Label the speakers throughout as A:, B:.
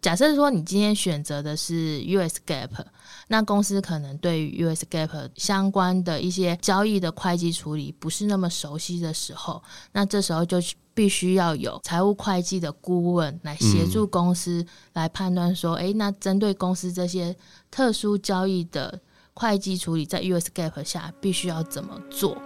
A: 假设说你今天选择的是 US Gap，那公司可能对于 US Gap 相关的一些交易的会计处理不是那么熟悉的时候，那这时候就必须要有财务会计的顾问来协助公司来判断说，诶，那针对公司这些特殊交易的会计处理，在 US Gap 下必须要怎么做？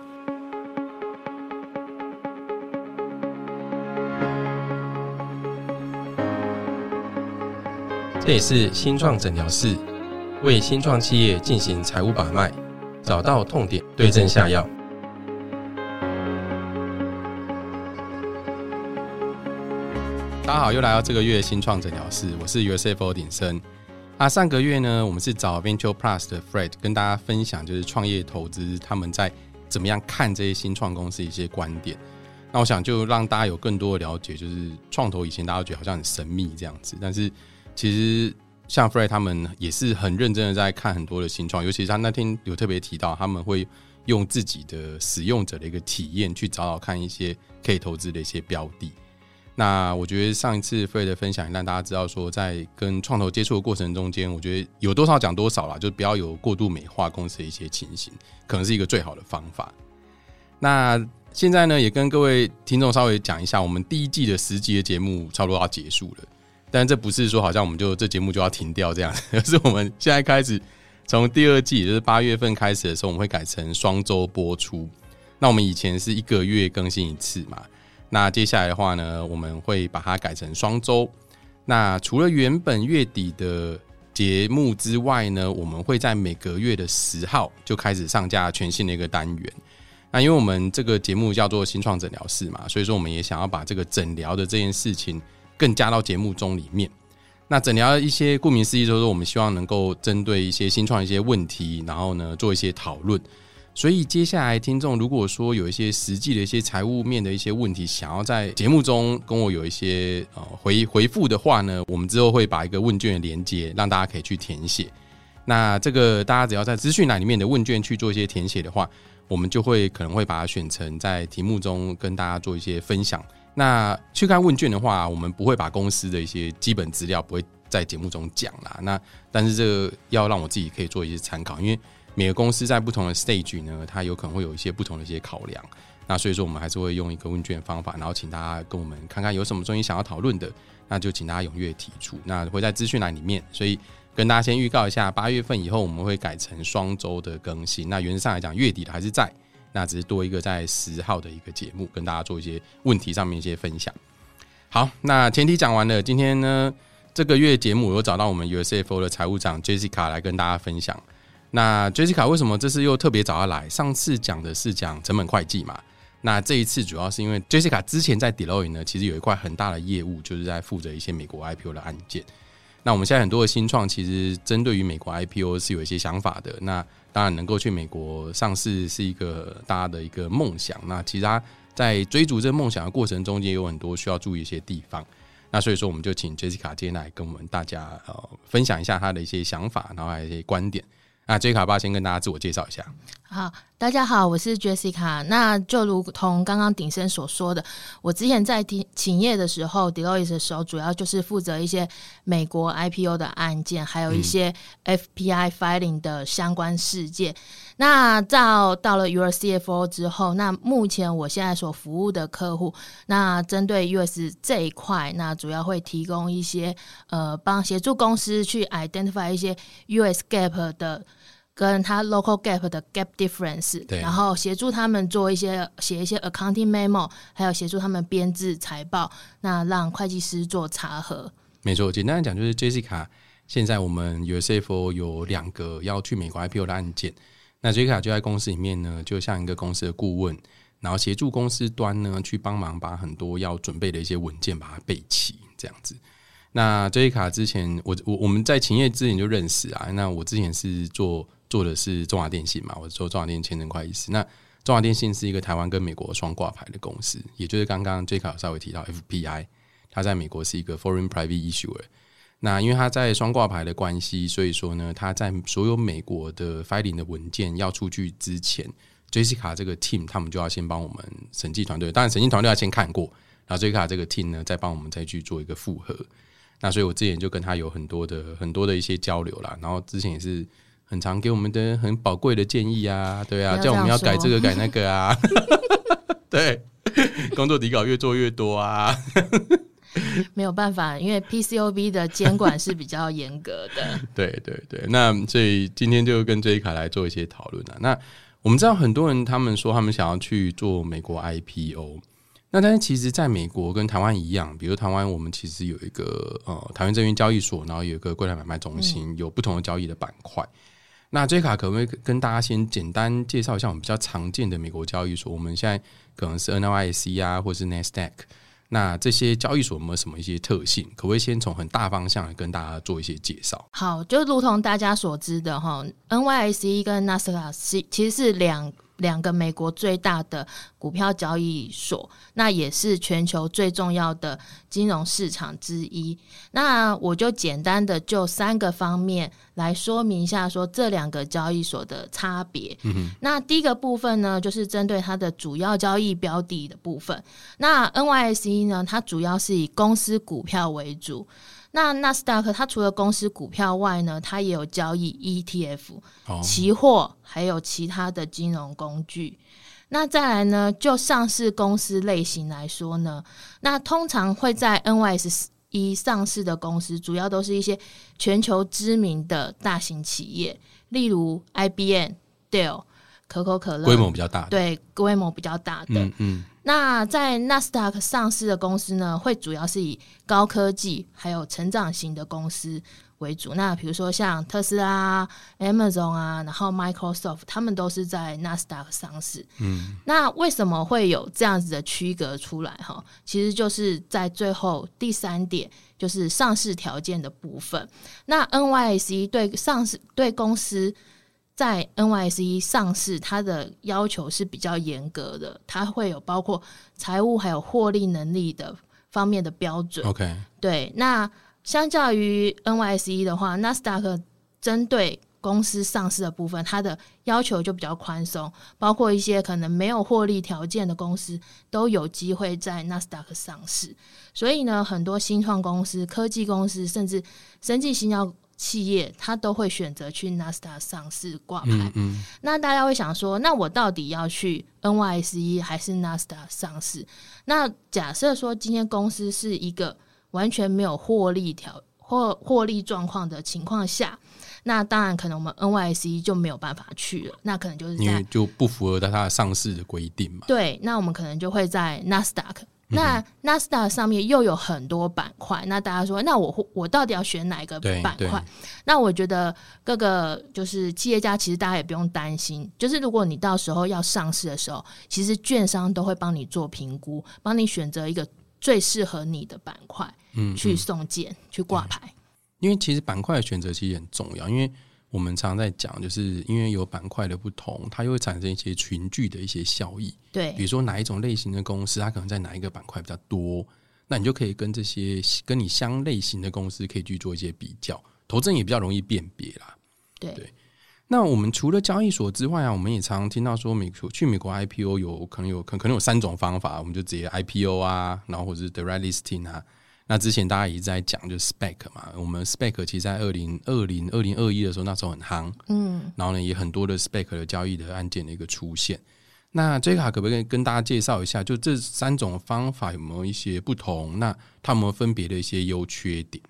B: 这也是新创诊疗室为新创企业进行财务把脉，找到痛点，对症下药。大家好，又来到这个月新创诊疗室，我是 USFO 鼎生。啊，上个月呢，我们是找 Venture Plus 的 Fred 跟大家分享，就是创业投资他们在怎么样看这些新创公司一些观点。那我想就让大家有更多的了解，就是创投以前大家觉得好像很神秘这样子，但是。其实像 Fred 他们也是很认真的在看很多的新创，尤其是他那天有特别提到，他们会用自己的使用者的一个体验去找找看一些可以投资的一些标的。那我觉得上一次 Fred 的分享让大家知道说，在跟创投接触的过程中间，我觉得有多少讲多少啦，就不要有过度美化公司的一些情形，可能是一个最好的方法。那现在呢，也跟各位听众稍微讲一下，我们第一季的十集的节目差不多要结束了。但这不是说好像我们就这节目就要停掉这样，而是我们现在开始从第二季，也就是八月份开始的时候，我们会改成双周播出。那我们以前是一个月更新一次嘛？那接下来的话呢，我们会把它改成双周。那除了原本月底的节目之外呢，我们会在每个月的十号就开始上架全新的一个单元。那因为我们这个节目叫做新创诊疗室嘛，所以说我们也想要把这个诊疗的这件事情。更加到节目中里面，那诊疗一些顾名思义，就是我们希望能够针对一些新创一些问题，然后呢做一些讨论。所以接下来听众如果说有一些实际的一些财务面的一些问题，想要在节目中跟我有一些呃回回复的话呢，我们之后会把一个问卷的连接让大家可以去填写。那这个大家只要在资讯栏里面的问卷去做一些填写的话，我们就会可能会把它选成在题目中跟大家做一些分享。那去看问卷的话，我们不会把公司的一些基本资料不会在节目中讲啦。那但是这个要让我自己可以做一些参考，因为每个公司在不同的 stage 呢，它有可能会有一些不同的一些考量。那所以说，我们还是会用一个问卷方法，然后请大家跟我们看看有什么东西想要讨论的，那就请大家踊跃提出。那会在资讯栏里面，所以跟大家先预告一下，八月份以后我们会改成双周的更新。那原则上来讲，月底的还是在。那只是多一个在十号的一个节目，跟大家做一些问题上面一些分享。好，那前提讲完了，今天呢这个月节目我找到我们 USFO 的财务长 Jessica 来跟大家分享。那 Jessica 为什么这次又特别找他来？上次讲的是讲成本会计嘛，那这一次主要是因为 Jessica 之前在 Deloitte 呢，其实有一块很大的业务，就是在负责一些美国 IPO 的案件。那我们现在很多的新创，其实针对于美国 IPO 是有一些想法的。那当然能够去美国上市是一个大家的一个梦想。那其实他在追逐这个梦想的过程中间，有很多需要注意一些地方。那所以说，我们就请 Jessica 今天来跟我们大家呃分享一下他的一些想法，然后还有一些观点。那 Jessica 爸先跟大家自我介绍一下。
A: 好。大家好，我是 Jessica。那就如同刚刚鼎生所说的，我之前在企企业的时候，Deloitte 的时候，主要就是负责一些美国 IPO 的案件，还有一些 FPI filing 的相关事件。那到到了 Your CFO 之后，那目前我现在所服务的客户，那针对 US 这一块，那主要会提供一些呃，帮协助公司去 identify 一些 US Gap 的。跟他 local gap 的 gap difference，然后协助他们做一些写一些 accounting memo，还有协助他们编制财报，那让会计师做查核。
B: 没错，简单来讲就是 Jessica，现在我们 USFO 有两个要去美国 IPO 的案件，那 Jessica 就在公司里面呢，就像一个公司的顾问，然后协助公司端呢去帮忙把很多要准备的一些文件把它备齐，这样子。那 Jessica 之前我我我们在勤业之前就认识啊，那我之前是做。做的是中华电信嘛？我是做中华电信签证会计师。那中华电信是一个台湾跟美国双挂牌的公司，也就是刚刚 J 卡稍微提到 FPI，它在美国是一个 Foreign Private Issuer。那因为他在双挂牌的关系，所以说呢，他在所有美国的 filing 的文件要出去之前，Jessica 这个 team 他们就要先帮我们审计团队，当然审计团队要先看过，然后 Jessica 这个 team 呢再帮我们再去做一个复核。那所以我之前就跟他有很多的很多的一些交流啦，然后之前也是很常给我们的很宝贵的建议啊，对啊，叫我们要改这个改那个啊，对，工作底稿越做越多啊，
A: 没有办法，因为 PCOB 的监管是比较严格的。
B: 对对对，那所以今天就跟 J 卡来做一些讨论啊。那我们知道很多人他们说他们想要去做美国 IPO，那但是其实在美国跟台湾一样，比如台湾我们其实有一个呃台湾证券交易所，然后有一个柜台买卖中心，有不同的交易的板块。那 J 卡可不可以跟大家先简单介绍一下我们比较常见的美国交易所？我们现在可能是 NYSE 啊，或是 NASDAQ。那这些交易所有没有什么一些特性？可不可以先从很大方向来跟大家做一些介绍？
A: 好，就如同大家所知的哈，NYSE 跟纳斯达克其实是两两个美国最大的股票交易所，那也是全球最重要的金融市场之一。那我就简单的就三个方面来说明一下，说这两个交易所的差别。那第一个部分呢，就是针对它的主要交易标的的部分。那 NYSE 呢，它主要是以公司股票为主。那纳斯达克它除了公司股票外呢，它也有交易 ETF、
B: 哦，
A: 期货，还有其他的金融工具。那再来呢，就上市公司类型来说呢，那通常会在 NYS 一上市的公司，主要都是一些全球知名的大型企业，例如 IBM、Dell、可口可乐，
B: 规模比较大的，
A: 对规模比较大的。
B: 嗯嗯，
A: 那在纳斯达克上市的公司呢，会主要是以高科技还有成长型的公司为主。那比如说像特斯拉啊、Amazon 啊，然后 Microsoft，他们都是在纳斯达克上市。
B: 嗯，
A: 那为什么会有这样子的区隔出来？哈，其实就是在最后第三点，就是上市条件的部分。那 NYSE 对上市对公司。在 NYSE 上市，它的要求是比较严格的，它会有包括财务还有获利能力的方面的标准。
B: OK，
A: 对，那相较于 NYSE 的话，纳斯达克针对公司上市的部分，它的要求就比较宽松，包括一些可能没有获利条件的公司都有机会在纳斯达克上市。所以呢，很多新创公司、科技公司，甚至生技新药企业，它都会选择去纳斯达克上市挂牌。
B: 嗯嗯，
A: 那大家会想说，那我到底要去 NYSE 还是纳斯达克上市？那假设说今天公司是一个完全没有获利条或获利状况的情况下，那当然可能我们 NYSE 就没有办法去了，那可能就是在
B: 因为就不符合它的上市的规定嘛。
A: 对，那我们可能就会在纳斯达克。那纳斯达克上面又有很多板块，那大家说，那我我到底要选哪一个板块？那我觉得各个就是企业家，其实大家也不用担心，就是如果你到时候要上市的时候，其实券商都会帮你做评估，帮你选择一个最适合你的板块，
B: 嗯，
A: 去
B: 嗯
A: 送件、去挂牌。
B: 因为其实板块的选择其实很重要，因为我们常在讲，就是因为有板块的不同，它又会产生一些群聚的一些效益。
A: 对比
B: 如说哪一种类型的公司，它可能在哪一个板块比较多，那你就可以跟这些跟你相类型的公司可以去做一些比较，投资人也比较容易辨别啦。
A: 对
B: 對那我们除了交易所之外啊，我们也常常听到说美国去美国 IPO 有可能有可可能有三种方法，我们就直接 IPO 啊，然后或者是 direct listing 啊。那之前大家一直在讲就是 spec 嘛，我们 spec 其实在二零二零二零二一的时候那时候很夯，
A: 嗯，
B: 然后呢也很多的 spec 的交易的案件的一个出现。那 J 卡可不可以跟大家介绍一下，就这三种方法有没有一些不同？那它们分别的一些优缺点？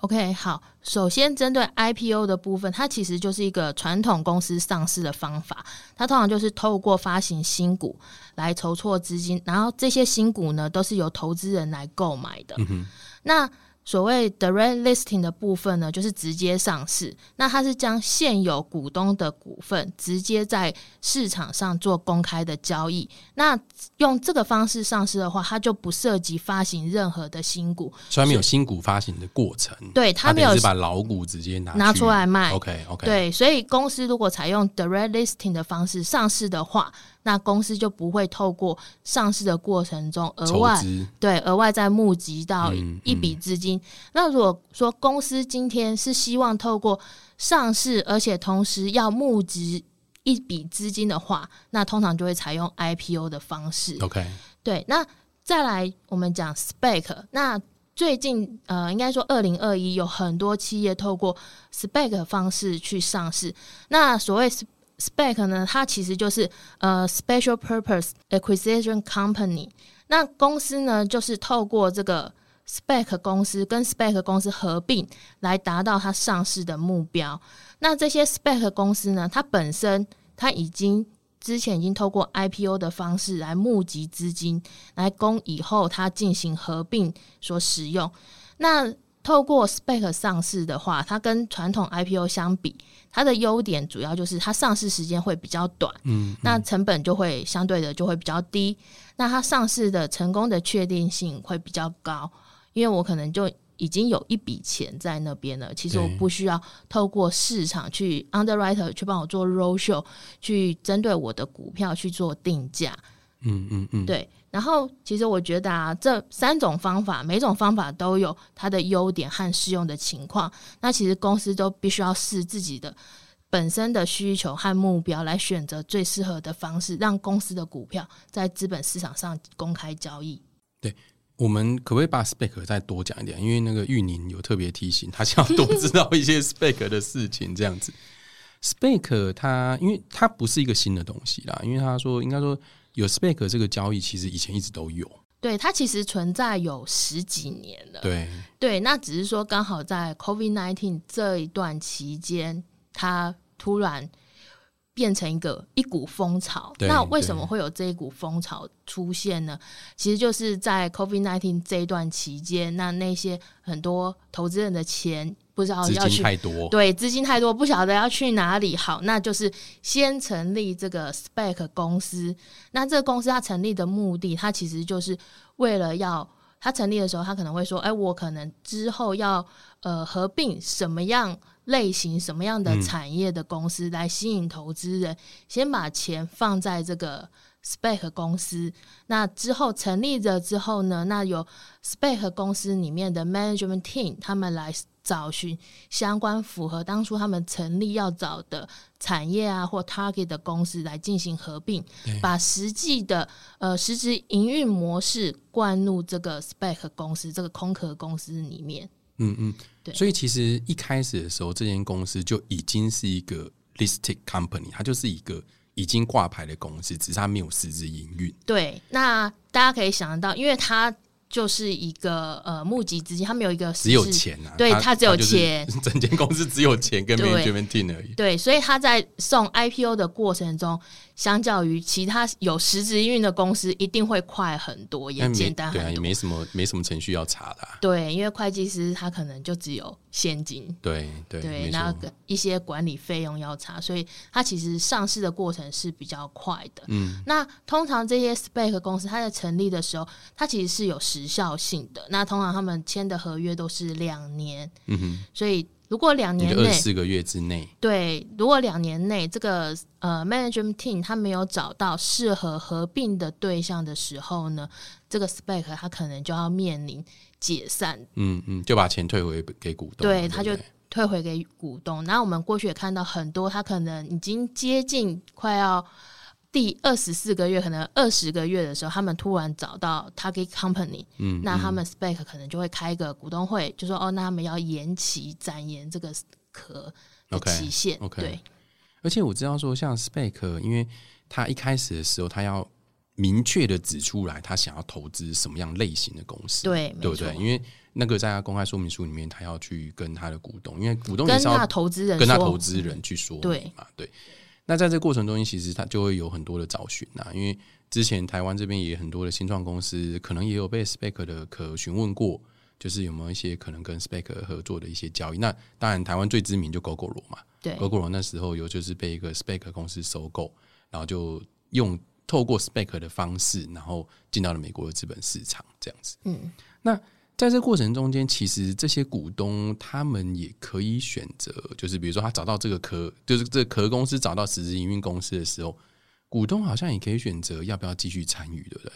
A: OK，好，首先针对 IPO 的部分，它其实就是一个传统公司上市的方法，它通常就是透过发行新股来筹措资金，然后这些新股呢都是由投资人来购买的。
B: 嗯，
A: 那所谓 direct listing 的部分呢，就是直接上市。那它是将现有股东的股份直接在市场上做公开的交易。那用这个方式上市的话，它就不涉及发行任何的新股，
B: 所以它没有新股发行的过程，
A: 对它没有
B: 把老股直接拿
A: 拿出来卖。
B: OK OK，，
A: 对，所以公司如果采用 direct listing 的方式上市的话，那公司就不会透过上市的过程中额外对额外再募集到
B: 嗯
A: 一笔资金。那如果说公司今天是希望透过上市，而且同时要募集一笔资金的话，那通常就会采用 IPO 的方式。
B: OK，
A: 对，那再来我们讲 spec，那最近呃，应该说二零二一有很多企业透过 SPAC 方式去上市。那所谓 Spec 呢，它其实就是呃 Special Purpose Acquisition Company。那公司呢，就是透过这个 Spec 公司跟 Spec 公司合并，来达到它上市的目标。那这些 Spec 公司呢，它本身它已经之前已经透过 IPO 的方式来募集资金，来供以后它进行合并所使用。那透过 SPAC 上市的话，它跟传统 IPO 相比，它的优点主要就是它上市时间会比较短，
B: 嗯，
A: 那成本就会相对的就会比较低。那它上市的成功的确定性会比较高，因为我可能就已经有一笔钱在那边了，其实我不需要透过市场去 underwriter 去帮我做 roadshow，去针对我的股票去做定价。
B: 嗯嗯嗯，
A: 对，然后其实我觉得啊，这三种方法，每种方法都有它的优点和适用的情况。那其实公司都必须要视自己的本身的需求和目标来选择最适合的方式，让公司的股票在资本市场上公开交易。
B: 对我们可不可以把 spec 再多讲一点？因为那个玉宁有特别提醒，他想要多知道一些 spec 的事情，这样子。spec 它因为它不是一个新的东西啦，因为他说应该说有 spec 这个交易，其实以前一直都有。
A: 对，它其实存在有十几年了。
B: 对，
A: 对，那只是说刚好在 COVID nineteen 这一段期间，它突然变成一个一股风潮。那为什么会有这一股风潮出现呢？其实就是在 COVID nineteen 这一段期间，那那些很多投资人的钱不知道要去
B: 太多，
A: 对，资金太多，不晓得要去哪里。好，那就是先成立这个 spec 公司。那这个公司它成立的目的，它其实就是为了要它成立的时候，它可能会说：“哎，我可能之后要呃合并什么样类型、什么样的
B: 嗯
A: 产业的公司来吸引投资人，先把钱放在这个 spec 公司。那之后成立了之后呢，那有 spec 公司里面的 management team 他们来找寻相关符合当初他们成立要找的产业啊或 target 的公司来进行合并，把实际的呃实质营运模式灌入这个 spec 公司这个空壳公司里面。
B: 嗯嗯，
A: 对
B: 所以其实一开始的时候，这间公司就已经是一个 listed company，它就是一个已经挂牌的公司，只是它没有实质营运。
A: 对，那大家可以想得到，因为它就是一个呃募集资金，他们有一个
B: 只有钱啊，
A: 对
B: 它
A: 它只有钱
B: 整间公司只有钱跟
A: 对
B: management team 而已。
A: 对，所以他在送 IPO 的过程中，相较于其他有实质营运的公司，一定会快很多，也简单
B: 对啊，
A: 很多。
B: 也没什么没什么程序要查的、啊。
A: 对，因为会计师他可能就只有现金，
B: 对对，
A: 对，
B: 没错。
A: 然后跟一些管理费用要查，所以它其实上市的过程是比较快的。
B: 嗯，
A: 那通常这些 SPAC 公司，它在成立的时候，它其实是有时效性的。那通常他们签的合约都是两年，
B: 嗯哼，
A: 所以如果两年内
B: 四个月之内，
A: 对，如果两年内这个呃 management team 他没有找到适合合并的对象的时候呢，这个 SPAC 他可能就要面临解散，
B: 嗯嗯，就把钱退回给股东。
A: 对，他就退回给股东。然后我们过去也看到很多，他可能已经接近快要第二十四个月，可能二十个月的时候，他们突然找到 target company，
B: 嗯，
A: 那他们 spec 可能就会开一个股东会，就说哦，那他们要延期展延这个壳的期限对。
B: 而且我知道说，像 Spec，因为他一开始的时候，他要明确的指出来，他想要投资什么样类型的公司，
A: 对
B: 对不对？因为那个在他公开说明书里面，他要去跟他的股东，因为股东也
A: 跟
B: 是要
A: 他投资人
B: 跟他投资人去说
A: 对
B: 明嘛，对。那在这个过程中，其实它就会有很多的找寻啊，因为之前台湾这边也很多的新创公司，可能也有被 Spec 的可询问过，就是有没有一些可能跟 Spec 合作的一些交易。那当然，台湾最知名就 GoGo 罗嘛，
A: 对
B: GoGo 罗那时候有就是被一个 Spec 公司收购，然后就用透过 Spec 的方式，然后进到了美国的资本市场这样子。
A: 嗯，
B: 在这过程中间，其实这些股东他们也可以选择，就是比如说他找到这个壳，就是这壳公司找到实质营运公司的时候，股东好像也可以选择要不要继续参与，对不对？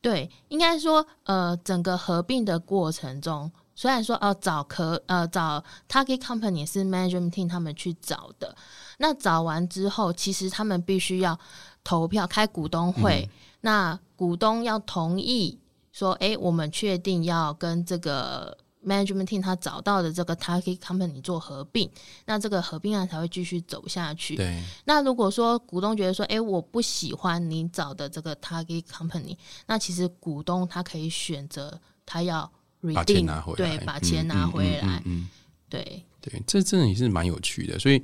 A: 对，应该说，呃，整个合并的过程中，虽然说，呃，找壳呃找 target company 是 management team 他们去找的，那找完之后，其实他们必须要投票开股东会，那股东要同意说，哎，我们确定要跟这个 management team 他找到的这个 target company 做合并，那这个合并案才会继续走下去。
B: 对，
A: 那如果说股东觉得说，哎，我不喜欢你找的这个 target company，那其实股东他可以选择他要 redeem，对，把钱拿回来。嗯，对，
B: 对，这真的也是蛮有趣的，所以。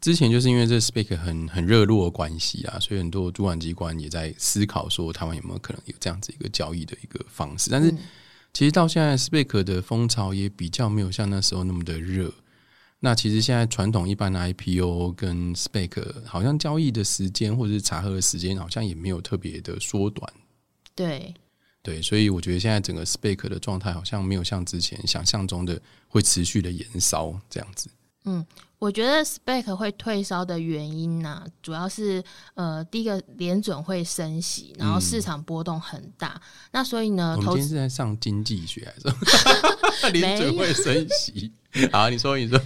B: 之前就是因为这 Spake 很很热络的关系啊，所以很多主管机关也在思考说，台湾有没有可能有这样子一个交易的一个方式。但是其实到现在，Spake 的风潮也比较没有像那时候那么的热。那其实现在传统一般的 IPO 跟 Spake 好像交易的时间或者是查核的时间，好像也没有特别的缩短。
A: 对
B: 对，所以我觉得现在整个 Spake 的状态好像没有像之前想象中的会持续的延烧这样子。
A: 嗯。我觉得 Spec 会退烧的原因呢，主要是呃，第一个联准会升息，然后市场波动很大。那所以呢，
B: 我们今天是在上经济学还是？联准会升息？好，你说，你说，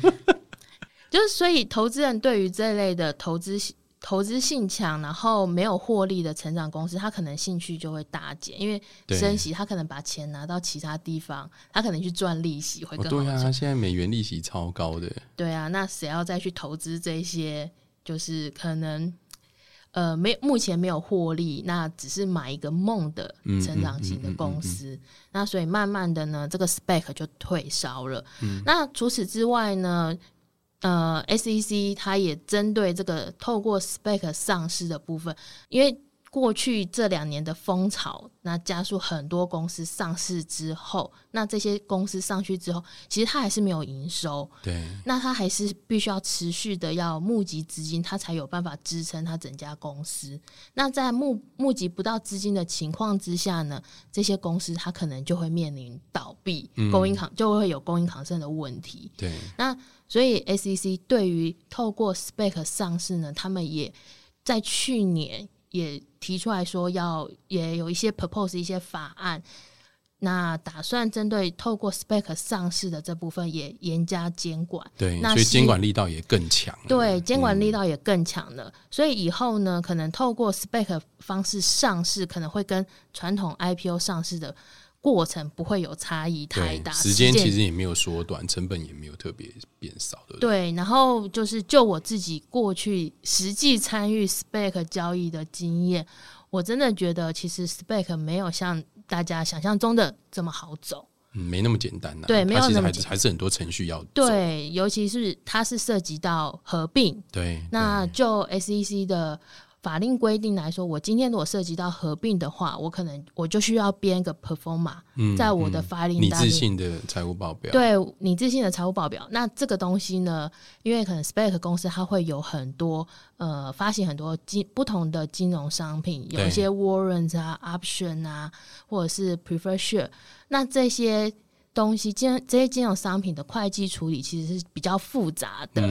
A: 就是所以投资人对于这类的投资。投资性强，然后没有获利的成长公司，他可能兴趣就会大减，因为升息，他可能把钱拿到其他地方，他可能去赚利息会更好。
B: 对啊，现在美元利息超高的。
A: 对啊，那谁要再去投资这些？就是可能呃，没目前没有获利，那只是买一个梦的成长型的公司。那所以慢慢的呢，这个 spec 就退烧了。那除此之外呢？呃，SEC 它也针对这个透过 SPAC 上市的部分，因为过去这两年的风潮，那加速很多公司上市之后，那这些公司上去之后，其实它还是没有营收，
B: 对，
A: 那它还是必须要持续的要募集资金，它才有办法支撑它整家公司。那在募募集不到资金的情况之下呢，这些公司它可能就会面临倒闭，供应抗就会有供应抗生的问题，
B: 对，
A: 那。所以，SEC 对于透过 SPAC 上市呢，他们也在去年也提出来说，要也有一些 propose 一些法案，那打算针对透过 SPAC 上市的这部分也严加监管。
B: 对，所以监管力道也更强。
A: 对，监管力道也更强了。所以以后呢，可能透过 SPAC 方式上市，可能会跟传统 IPO 上市的。过程不会有差异太大，
B: 时间其实也没有缩短，成本也没有特别变少的。
A: 对，然后就是就我自己过去实际参与 SPAC 交易的经验，我真的觉得其实 SPAC 没有像大家想象中的这么好走，
B: 嗯，没那么简单。
A: 对，没有那么
B: 还是很多程序要
A: 对，尤其是它是涉及到合并。
B: 对，
A: 那就 SEC 的。法令规定来说，我今天如果涉及到合并的话，我可能我就需要编一个 performa，在我的法令
B: 你自信的财务报表，
A: 对你自信的财务报表。那这个东西呢，因为可能 spec 公司它会有很多呃发行很多金不同的金融商品，有一些 warrants 啊、option 啊，或者是 prefer share，那这些。东西金这些金融商品的会计处理其实是比较复杂的。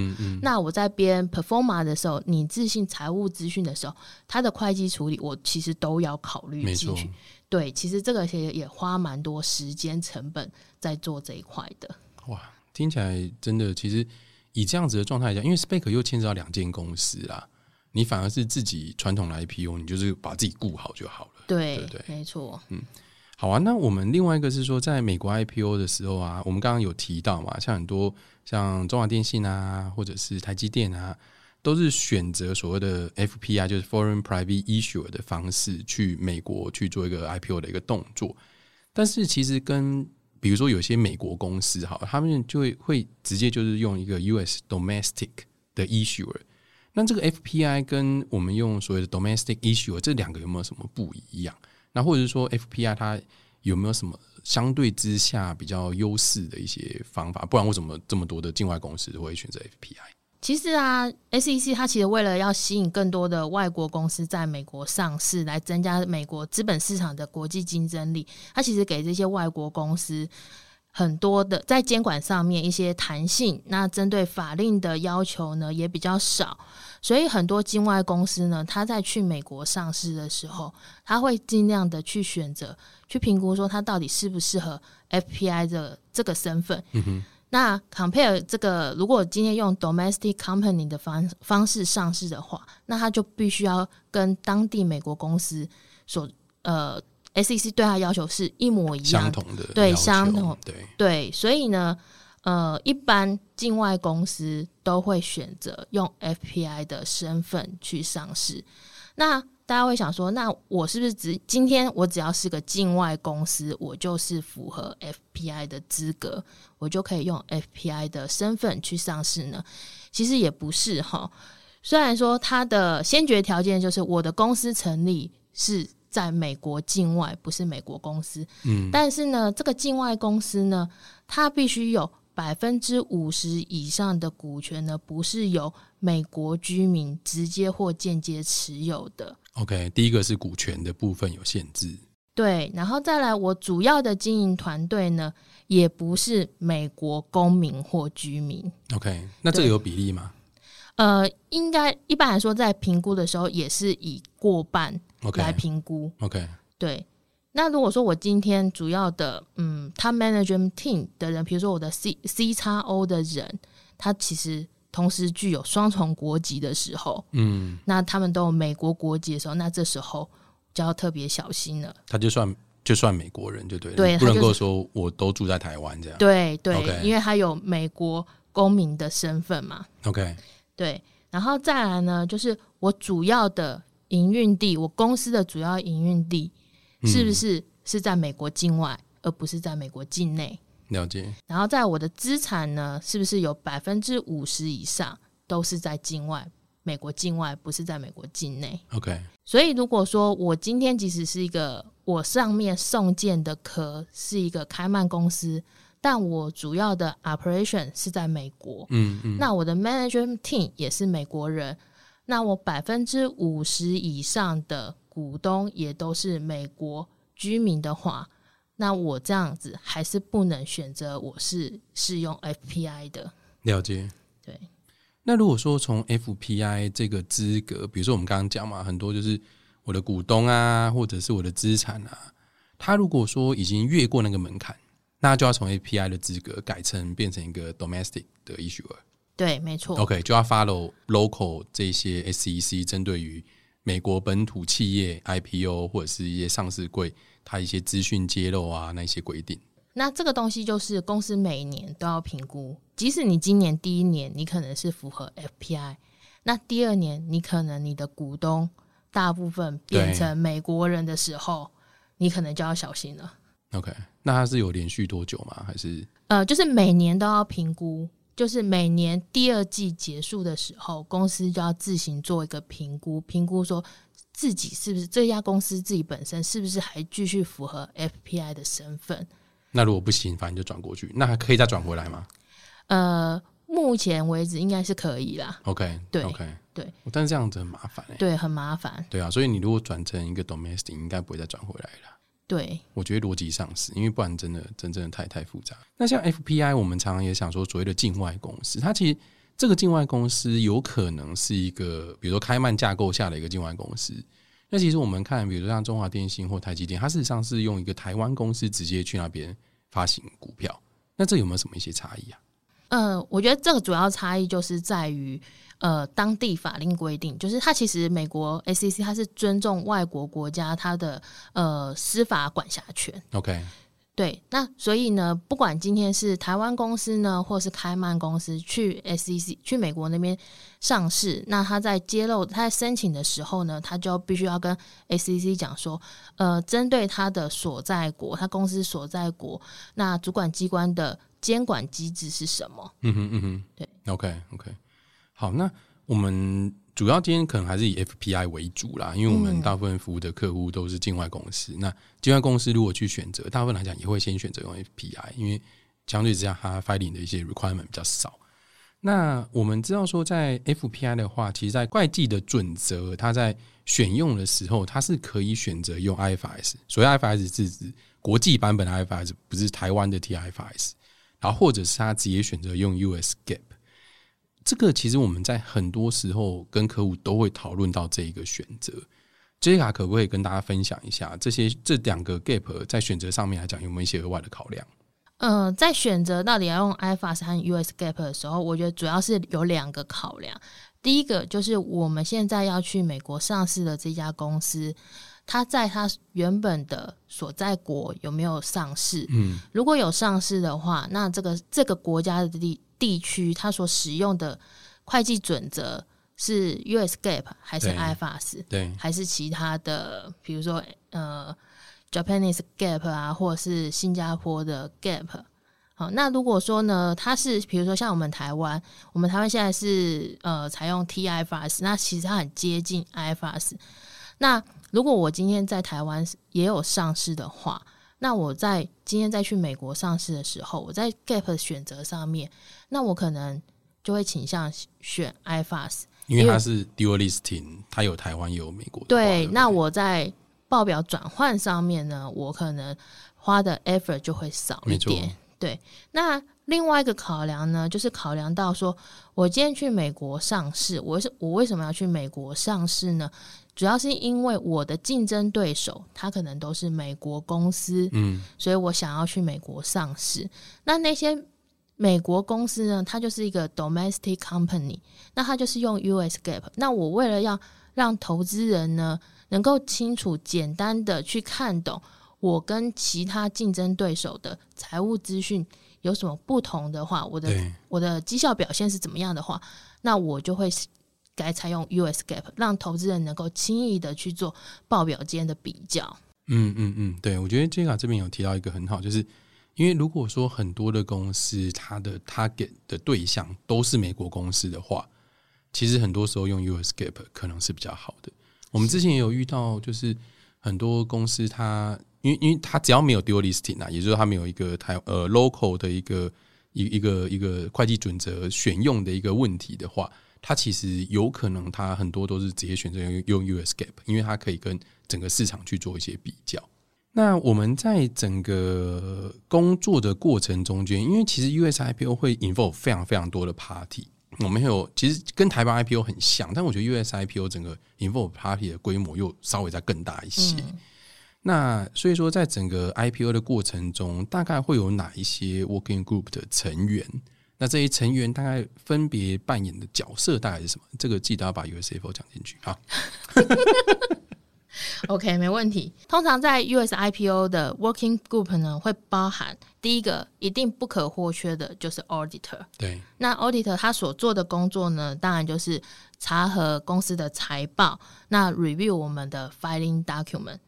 A: 那我在编 performa 的时候，你自信财务资讯的时候，它的会计处理我其实都要考虑进去。对，其实这个也也花蛮多时间成本在做这一块的。
B: 哇，听起来真的，其实以这样子的状态下，因为 Spake 又牵扯到两间公司啊，你反而是自己传统来 IPO，你就是把自己顾好就好了。
A: 对对，没错。嗯。
B: 好啊，那我们另外一个是说，在美国 IPO 的时候啊，我们刚刚有提到嘛，像很多像中华电信啊，或者是台积电啊，都是选择所谓的 FPI，就是 Foreign Private Issuer 的方式去美国去做一个 IPO 的一个动作。但是其实跟比如说有些美国公司哈，他们就会会直接就是用一个 US Domestic 的 Issue。那这个 FPI 跟我们用所谓的 Domestic Issuer 这两个有没有什么不一样？那或者是说，FPI 它有没有什么相对之下比较优势的一些方法？不然为什么这么多的境外公司会选择 FPI？
A: 其实啊，SEC 它其实为了要吸引更多的外国公司在美国上市，来增加美国资本市场的国际竞争力，它其实给这些外国公司很多的在监管上面一些弹性。那针对法令的要求呢，也比较少。所以很多境外公司呢，他在去美国上市的时候，他会尽量的去选择、去评估说他到底适不适合 FPI 的这个身份。那 compare 这个，如果今天用 domestic company 的方方式上市的话，那他就必须要跟当地美国公司所呃 SEC 对他要求是一模一样。
B: 相同的
A: 对相同。
B: 对。
A: 对，所以呢，呃，一般境外公司都会选择用 FPI 的身份去上市。那大家会想说，那我是不是只今天我只要是个境外公司，我就是符合 FPI 的资格，我就可以用 FPI 的身份去上市呢？其实也不是哈。虽然说它的先决条件就是我的公司成立是在美国境外，不是美国公司，
B: 嗯，
A: 但是呢，这个境外公司呢，它必须有百分之五十以上的股权呢，不是由美国居民直接或间接持有的。
B: OK，第一个是股权的部分有限制，
A: 对，然后再来，我主要的经营团队呢，也不是美国公民或居民。
B: OK，那这个有比例吗
A: 呃，应该一般来说，在评估的时候也是以过半来评估。
B: OK，
A: 对，那如果说我今天主要的嗯他 management team 的人，比如说我的 C C 叉 O 的人，他其实同时具有双重国籍的时候，
B: 嗯，
A: 那他们都有美国国籍的时候，那这时候就要特别小心了。
B: 他就算就算美国人就对了，
A: 对
B: 你不能够说我都住在台湾这样。
A: 对对因为他有美国公民的身份嘛。
B: OK，
A: 对，然后再来呢，就是我主要的营运地，我公司的主要营运地是不
B: 嗯
A: 是是在美国境外，而不是在美国境内？
B: 了解。
A: 然后在我的资产呢，是不是有百分之五十以上都是在境外，美国境外，不是在美国境内
B: ？OK，
A: 所以如果说我今天即使是一个我上面送件的壳是一个开曼公司，但我主要的 operation 是在美国，
B: 嗯嗯，
A: 那我的 management team 也是美国人，那我百分之五十以上的股东也都是美国居民的话，那我这样子还是不能选择我是适用 FPI 的。
B: 了解。
A: 对，
B: 那如果说从 FPI 这个资格，比如说我们刚刚讲嘛，很多就是我的股东啊，或者是我的资产啊，他如果说已经越过那个门槛，那就要从 FPI 的资格改成变成一个 domestic 的 issuer。
A: 对，没错。
B: OK，就要 follow local 这些 SEC 针对于美国本土企业 IPO 或者是一些上市柜，它一些资讯揭露啊那些规定。
A: 那这个东西就是公司每年都要评估，即使你今年第一年你可能是符合 FPI，那第二年你可能你的股东大部分变成美国人的时候，你可能就要小心了。
B: OK，那它是有连续多久吗？还是
A: 呃，就是每年都要评估，就是每年第二季结束的时候，公司就要自行做一个评估，评估说自己是不是这家公司自己本身是不是还继续符合 FPI 的身份。
B: 那如果不行，反正就转过去，那还可以再转回来吗
A: 呃，目前为止应该是可以啦
B: ，？OK，
A: 对
B: OK，
A: 对，
B: 但是这样子很麻烦哎、
A: 对，很麻烦，
B: 对啊，所以你如果转成一个 domestic，应该不会再转回来了。
A: 对，
B: 我觉得逻辑上是因为不然真的真正的太太复杂。那像 FPI，我们常常也想说所谓的境外公司，它其实这个境外公司有可能是一个，比如说开曼架构下的一个境外公司。那其实我们看，比如说像中华电信或台积电，它事实上是用一个台湾公司直接去那边发行股票。那这有没有什么一些差异啊？
A: 呃，我觉得这个主要差异就是在于，呃，当地法令规定，就是它其实美国 SEC 它是尊重外国国家它的呃司法管辖权
B: ，OK，
A: 对，那所以呢，不管今天是台湾公司呢，或是开曼公司去 SEC 去美国那边上市，那他在揭露他在申请的时候呢，他就必须要跟 SEC 讲说，呃，针对他的所在国，他公司所在国，那主管机关的监管机制是什么？
B: 嗯哼嗯哼，
A: 对
B: ，OK OK，好，那我们主要今天可能还是以 FPI 为主啦，因为我们
A: 嗯
B: 大部分服务的客户都是境外公司。那境外公司如果去选择，大部分来讲也会先选择用 FPI，因为相对之下它 filing 的一些 requirement 比较少。那我们知道说，在 FPI 的话，其实在会计的准则，它在选用的时候，它是可以选择用 IFRS。所谓 IFRS 是指国际版本的 IFRS，不是台湾的 TIFRS。然后或者是他直接选择用 US GAAP。这个其实我们在很多时候跟客户都会讨论到这一个选择。杰卡可不可以跟大家分享一下这些这两个 gap 在选择上面来讲有没有一些额外的考量？
A: 呃，在选择到底要用 IFAS 和 US Gap 的时候，我觉得主要是有两个考量。第一个就是我们现在要去美国上市的这家公司，它在它原本的所在国有没有上市？
B: 嗯，
A: 如果有上市的话，那这个这个国家的地地区，它所使用的会计准则是 US GAAP 还是
B: 对
A: IFRS，
B: 对，
A: 还是其他的，比如说呃 Japanese GAAP 啊，或者是新加坡的 GAAP。好，那如果说呢，它是比如说像我们台湾，我们台湾现在是呃采用 TIFRS，那其实它很接近 IFRS。那如果我今天在台湾也有上市的话，那我在今天再去美国上市的时候，我在 Gap 的选择上面，那我可能就会倾向选 IFRS。
B: 因为它是 dual listing，它有台湾也有美国。
A: 对，那我在报表转换上面呢，我可能花的 effort 就会少一点。对，那另外一个考量呢，就是考量到说，我今天去美国上市，我是我为什么要去美国上市呢？主要是因为我的竞争对手，他可能都是美国公司，
B: 嗯，
A: 所以我想要去美国上市。那那些美国公司呢，它就是一个 domestic company，那它就是用 US GAAP。那我为了要让投资人呢能够清楚、简单的去看懂我跟其他竞争对手的财务资讯有什么不同的话，我的，我的绩效表现是怎么样的话，那我就会该采用 US GAAP，让投资人能够轻易的去做报表间的比较。
B: 嗯嗯嗯，对，我觉得 J 卡这边有提到一个很好，就是因为如果说很多的公司它的 target 的对象都是美国公司的话，其实很多时候用 US GAAP 可能是比较好的。我们之前也有遇到，就是很多公司它因为因为它只要没有 dual listing 啊，也就是说它没有一个台呃 local 的一个一一个一个会计准则选用的一个问题的话，它其实有可能它很多都是直接选择用用 US GAAP，因为它可以跟整个市场去做一些比较。那我们在整个工作的过程中间，因为其实 US IPO 会 involve 非常非常多的 party，我们有其实跟台湾 IPO 很像，但我觉得 US IPO 整个 involve party 的规模又稍微再更大一些。那所以说，在整个 IPO 的过程中，大概会有哪一些 working group 的成员？那这些成员大概分别扮演的角色大概是什么？这个记得要把 USFO 讲进去啊。
A: OK，没问题。通常在 US IPO 的 Working Group 呢，会包含第一个一定不可或缺的就是 Auditor。
B: 对，
A: 那 Auditor 他所做的工作呢，当然就是查核公司的财报，那 review 我们的 filing document。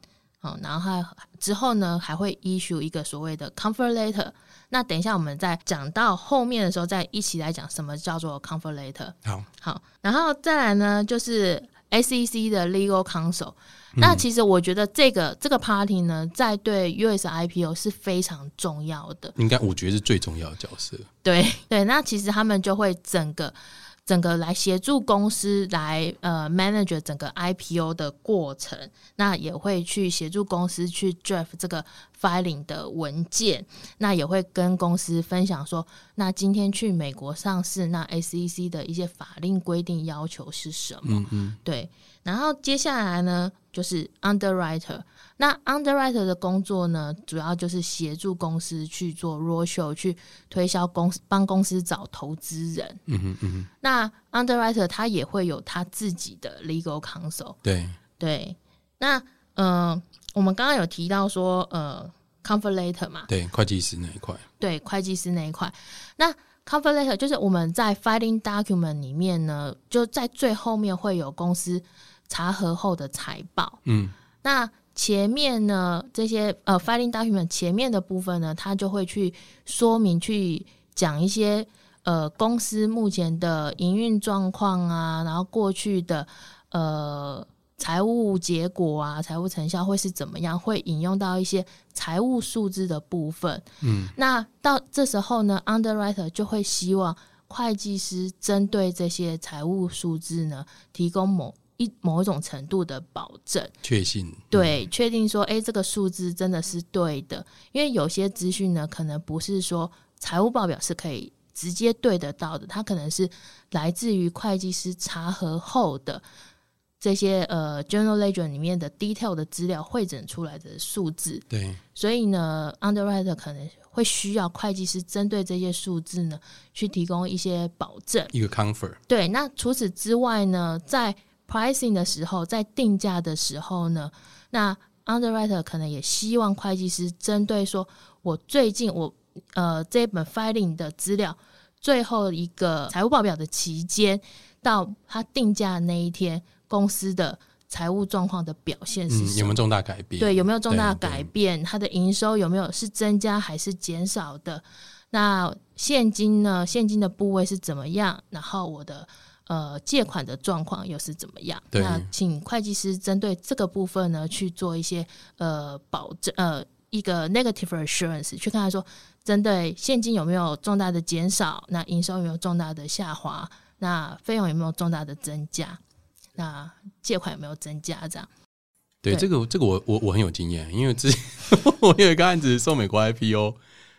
A: 哦，然后还之后呢，还会 issue 一个所谓的 comfort letter。那等一下我们在讲到后面的时候，再一起来讲什么叫做 comfort letter。
B: 好，
A: 好，然后再来呢，就是 SEC 的 Legal Counsel。那其实我觉得这个这个 party 呢，在对 US IPO 是非常重要的。
B: 应该我觉得是最重要的角色。
A: 对对，那其实他们就会整个整个来协助公司来呃 manage 整个 IPO 的过程，那也会去协助公司去 draft 这个 filing 的文件，那也会跟公司分享说，那今天去美国上市，那 SEC 的一些法令规定要求是什么？
B: 嗯嗯，
A: 对，然后接下来呢，就是 underwriter。那 underwriter 的工作呢，主要就是协助公司去做 roadshow，去推销公司，帮公司找投资人。
B: 嗯哼嗯哼，
A: 那 underwriter 他也会有他自己的 legal counsel。
B: 对，
A: 对，那呃，我们刚刚有提到说，呃，comfort letter 嘛，
B: 对，会计师那一块，
A: 对，会计师那一块。那 conflater 就是我们在 filing document 里面呢，就在最后面会有公司查核后的财报。
B: 嗯，
A: 那前面呢，这些呃 filing document 前面的部分呢，它就会去说明、去讲一些呃公司目前的营运状况啊，然后过去的呃财务结果啊、财务成效会是怎么样，会引用到一些财务数字的部分。
B: 嗯，
A: 那到这时候呢，underwriter 就会希望会计师针对这些财务数字呢，提供某一某一种程度的保证。
B: 确信，
A: 对，确定说，诶，这个数字真的是对的，因为有些资讯呢，可能不是说财务报表是可以直接对得到的，它可能是来自于会计师查核后的这些呃 general ledger 里面的 detail 的资料汇整出来的数字，
B: 对，
A: 所以呢，underwriter 可能会需要会计师针对这些数字呢，去提供一些保证。
B: 一个 comfort，
A: 对，那除此之外呢，在 pricing 的时候，在定价的时候呢，那 underwriter 可能也希望会计师针对说，我最近我呃这本 filing 的资料，最后一个财务报表的期间到他定价那一天，公司的财务状况的表现是？
B: 有没有重大改变？
A: 对，有没有重大改变？它的营收有没有是增加还是减少的？那现金呢？现金的部位是怎么样？然后我的呃借款的状况又是怎么样？那请会计师针对这个部分呢去做一些呃保证呃一个 negative assurance，去看看说针对现金有没有重大的减少？那营收有没有重大的下滑？那费用有没有重大的增加？那借款有没有增加？这样
B: 对，
A: 对
B: 这个这个我我我很有经验，因为之前 我有一个案子送美国 IPO，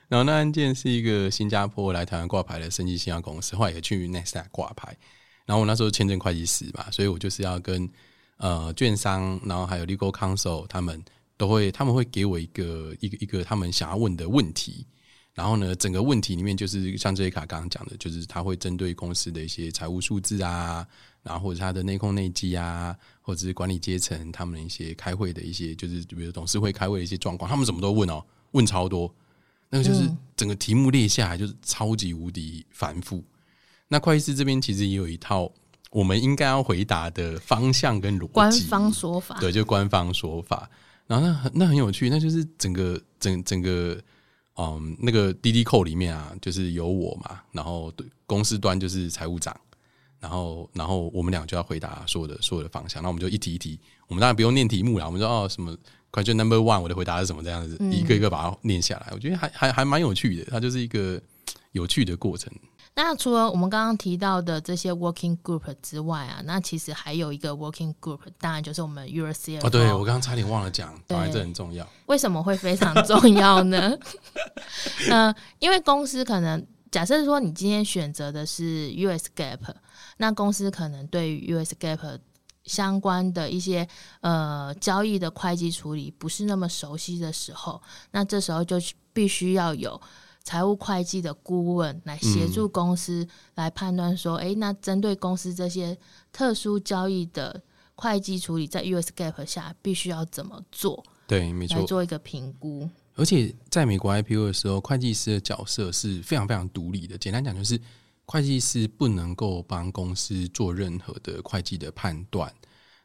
B: 然后那案件是一个新加坡来台湾挂牌的升级新药公司，后来也去 n e s t 挂牌，然后我那时候签证会计师嘛，所以我就是要跟呃券商，然后还有 legal counsel 他们都会他们会给我一个一个一个他们想要问的问题。然后呢，整个问题里面就是像这一卡刚刚讲的，就是他会针对公司的一些财务数字啊，然后或者他的内控内机啊，或者是管理阶层他们的一些开会的一些，就是比如董事会开会的一些状况，他们什么都问哦，问超多，那个就是
A: 嗯
B: 整个题目列下来就是超级无敌繁复。那会计师这边其实也有一套我们应该要回答的方向跟逻辑，
A: 官方说法，
B: 对，就官方说法。然后那很那很有趣，那就是整个整整个嗯那个滴滴扣里面啊，就是有我嘛，然后对公司端就是财务长，然后然后我们俩就要回答所有的所有的方向，那我们就一题一题，我们当然不用念题目啦，我们说哦什么 question number one，我的回答是什么这样子，一个一个把它念下来，我觉得还还还蛮有趣的，它就是一个 有趣的过程。
A: 那除了我们刚刚提到的这些 working group 之外啊，那其实还有一个 working group，当然就是我们 URCF。
B: 哦，对我刚刚差点忘了讲，当然这很重要。
A: 为什么会非常重要呢？呃，因为公司可能假设说你今天选择的是 US GAAP，那公司可能对于 US GAAP 相关的一些呃交易的会计处理不是那么熟悉的时候，那这时候就必须要有财务会计的顾问来协助公司来判断说，诶，那针对公司这些特殊交易的会计处理，在 US GAAP 下必须要怎么做？
B: 对，没错。
A: 来做一个评估。
B: 而且在美国 IPO 的时候，会计师的角色是非常非常独立的。简单讲，就是会计师不能够帮公司做任何的会计的判断。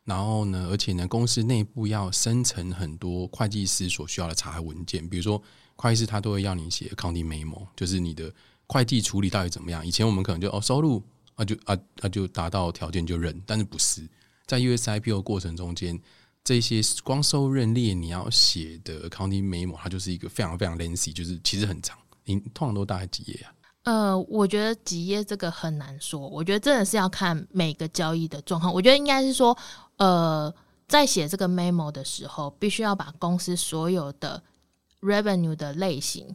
B: 然后呢，而且呢，公司内部要生成很多会计师所需要的查核文件，比如说会计师他都会要你写 accounting memo，就是你的会计处理到底怎么样。以前我们可能就哦收入啊就啊啊就达到条件就认，但是不是在 US IPO 过程中间。这些光收认列你要写的 accounting memo，它就是一个非常非常 lengthy，就是其实很长，你通常都大概几页啊？
A: 呃，我觉得几页这个很难说，我觉得真的是要看每个交易的状况。我觉得应该是说，呃，在写这个 memo 的时候，必须要把公司所有的 revenue 的类型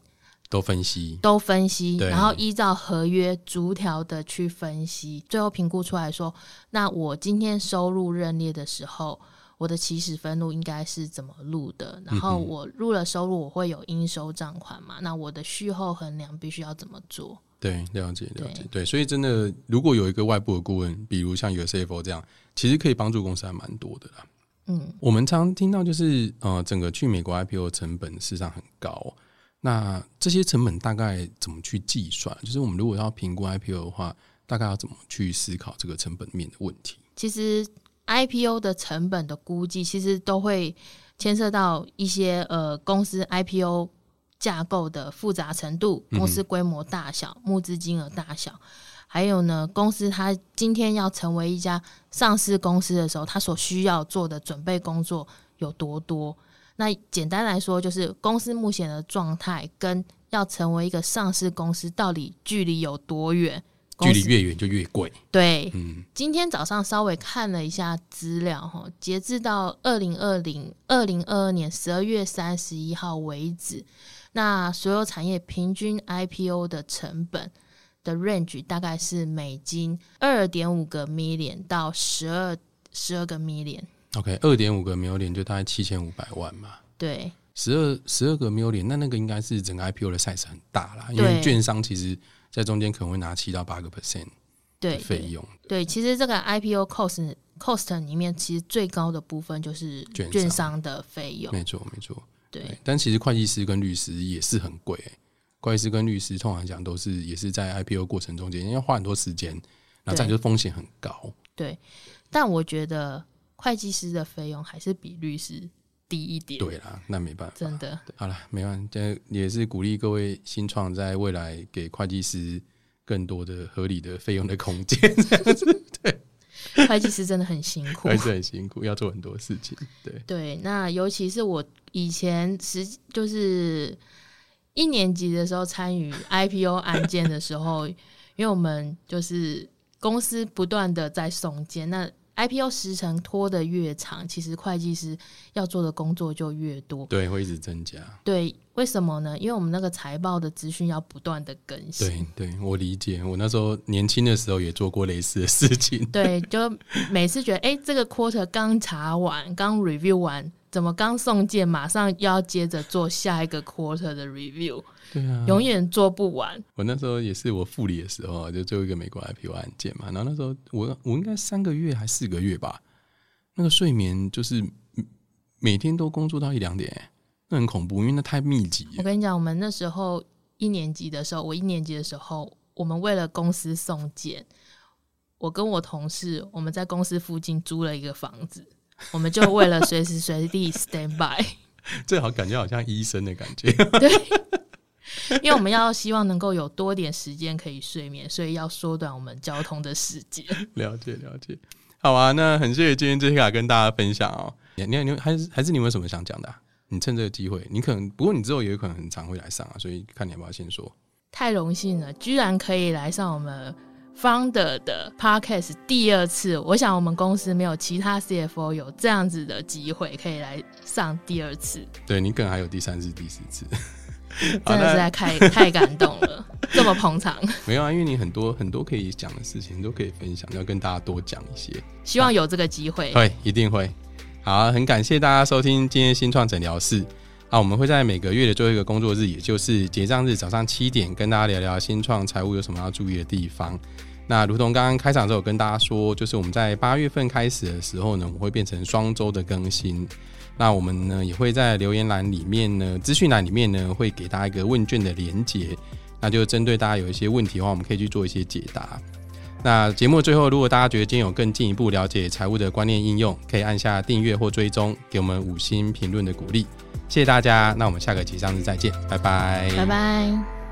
B: 都分析，
A: 都分析，然后依照合约逐条的去分析，最后评估出来说，那我今天收入认列的时候。我的起始分录应该是怎么录的？然后我入了收入，我会有应收账款嘛？那我的续后衡量必须要怎么做？
B: 对，了解了解，
A: 对
B: 对，所以真的，如果有一个外部的顾问，比如像 USFO 这样，其实可以帮助公司还蛮多的啦。
A: 嗯，
B: 我们常听到就是，呃，整个去美国 IPO 的成本事实上很高。那这些成本大概怎么去计算？就是我们如果要评估 IPO 的话，大概要怎么去思考这个成本面的问题？
A: 其实 IPO 的成本的估计，其实都会牵涉到一些呃公司 IPO 架构的复杂程度、公司规模大小、募资金额大小，还有呢，公司它今天要成为一家上市公司的时候，它所需要做的准备工作有多多。那简单来说，就是公司目前的状态跟要成为一个上市公司到底距离有多远？
B: 距离越远就越贵。
A: 对，
B: 嗯，
A: 今天早上稍微看了一下资料哈，截至到二零二零二零二二年十二月三十一号为止，那所有产业平均 IPO 的成本的 range 大概是美金二点五个 million 到十二十二个 million。
B: OK，二点五个 million 就大概七千五百万嘛。
A: 对
B: 十二十二个 million，那那个应该是整个 IPO 的 size 很大啦，因为券商其实在中间可能会拿七到八个 percent
A: 对
B: 费用。
A: 对，其实这个 IPO cost cost 里面，其实最高的部分就是
B: 券商
A: 券商的费用。
B: 没错没错。
A: 对，
B: 但其实会计师跟律师也是很贵、欸，会计师跟律师通常讲都是也是在 IPO 过程中间要花很多时间，然后再就是风险很高。
A: 对，但我觉得会计师的费用还是比律师低一点。
B: 对啦，那没办法。
A: 真的。
B: 好了，没办法，这也是鼓励各位新创在未来给会计师更多的合理的费用的空间。对，
A: 会计师真的很辛苦，
B: 还是很辛苦，要做很多事情。对
A: 对，那尤其是我以前实就是一年级的时候参与 IPO 案件的时候，因为我们就是公司不断的在送件，那 IPO 时程拖得越长，其实会计师要做的工作就越多。
B: 对，会一直增加。
A: 对，为什么呢？因为我们那个财报的资讯要不断的更新。
B: 对，对我理解。我那时候年轻的时候也做过类似的事情。
A: 对，就每次觉得，哎、这个 quarter 刚查完，刚 review 完，怎么刚送件，马上又要接着做下一个 quarter 的 review，
B: 对啊，
A: 永远做不完。
B: 我那时候也是我副理的时候啊，就最后一个美国 IPO 案件嘛。然后那时候我我应该三个月还四个月吧，那个睡眠就是嗯每天都工作到一两点、欸那很恐怖，因为那太密集。
A: 我跟你讲，我们那时候一年级的时候，我一年级的时候，我们为了公司送件，我跟我同事我们在公司附近租了一个房子，我们就为了随时随地 stand by。
B: 最好感觉好像医生的感觉。
A: 对，因为我们要希望能够有多点时间可以睡眠，所以要缩短我们交通的时间。
B: 了解了解，好啊，那很谢谢今天 Jessica 跟大家分享哦。你你你还是还是你有什么想讲的啊、你趁这个机会，你可能不过你之后也有可能很常会来上啊，所以看你要不要先说。
A: 太荣幸了，居然可以来上我们 Founder 的 Podcast 第二次。我想我们公司没有其他 CFO 有这样子的机会可以来上第二次，
B: 对你可能还有第三次、第四次。好
A: 真的是在太太感动了，这么捧场，
B: 没有啊，因为你很多很多可以讲的事情都可以分享，要跟大家多讲一些。
A: 希望有这个机会。
B: 会，一定会。好，很感谢大家收听今天新创诊疗室。啊，我们会在每个月的最后一个工作日，也就是结账日早上七点，跟大家聊聊新创财务有什么要注意的地方。那如同刚刚开场的时候跟大家说，就是我们在八月份开始的时候呢，我们会变成双周的更新。那我们呢也会在留言栏里面呢、资讯栏里面呢，会给大家一个问卷的连接，那就针对大家有一些问题的话，我们可以去做一些解答。那节目最后，如果大家觉得今天有更进一步了解财务的观念应用，可以按下订阅或追踪，给我们五星评论的鼓励。谢谢大家，那我们下个集上日再见，拜拜，
A: 拜拜。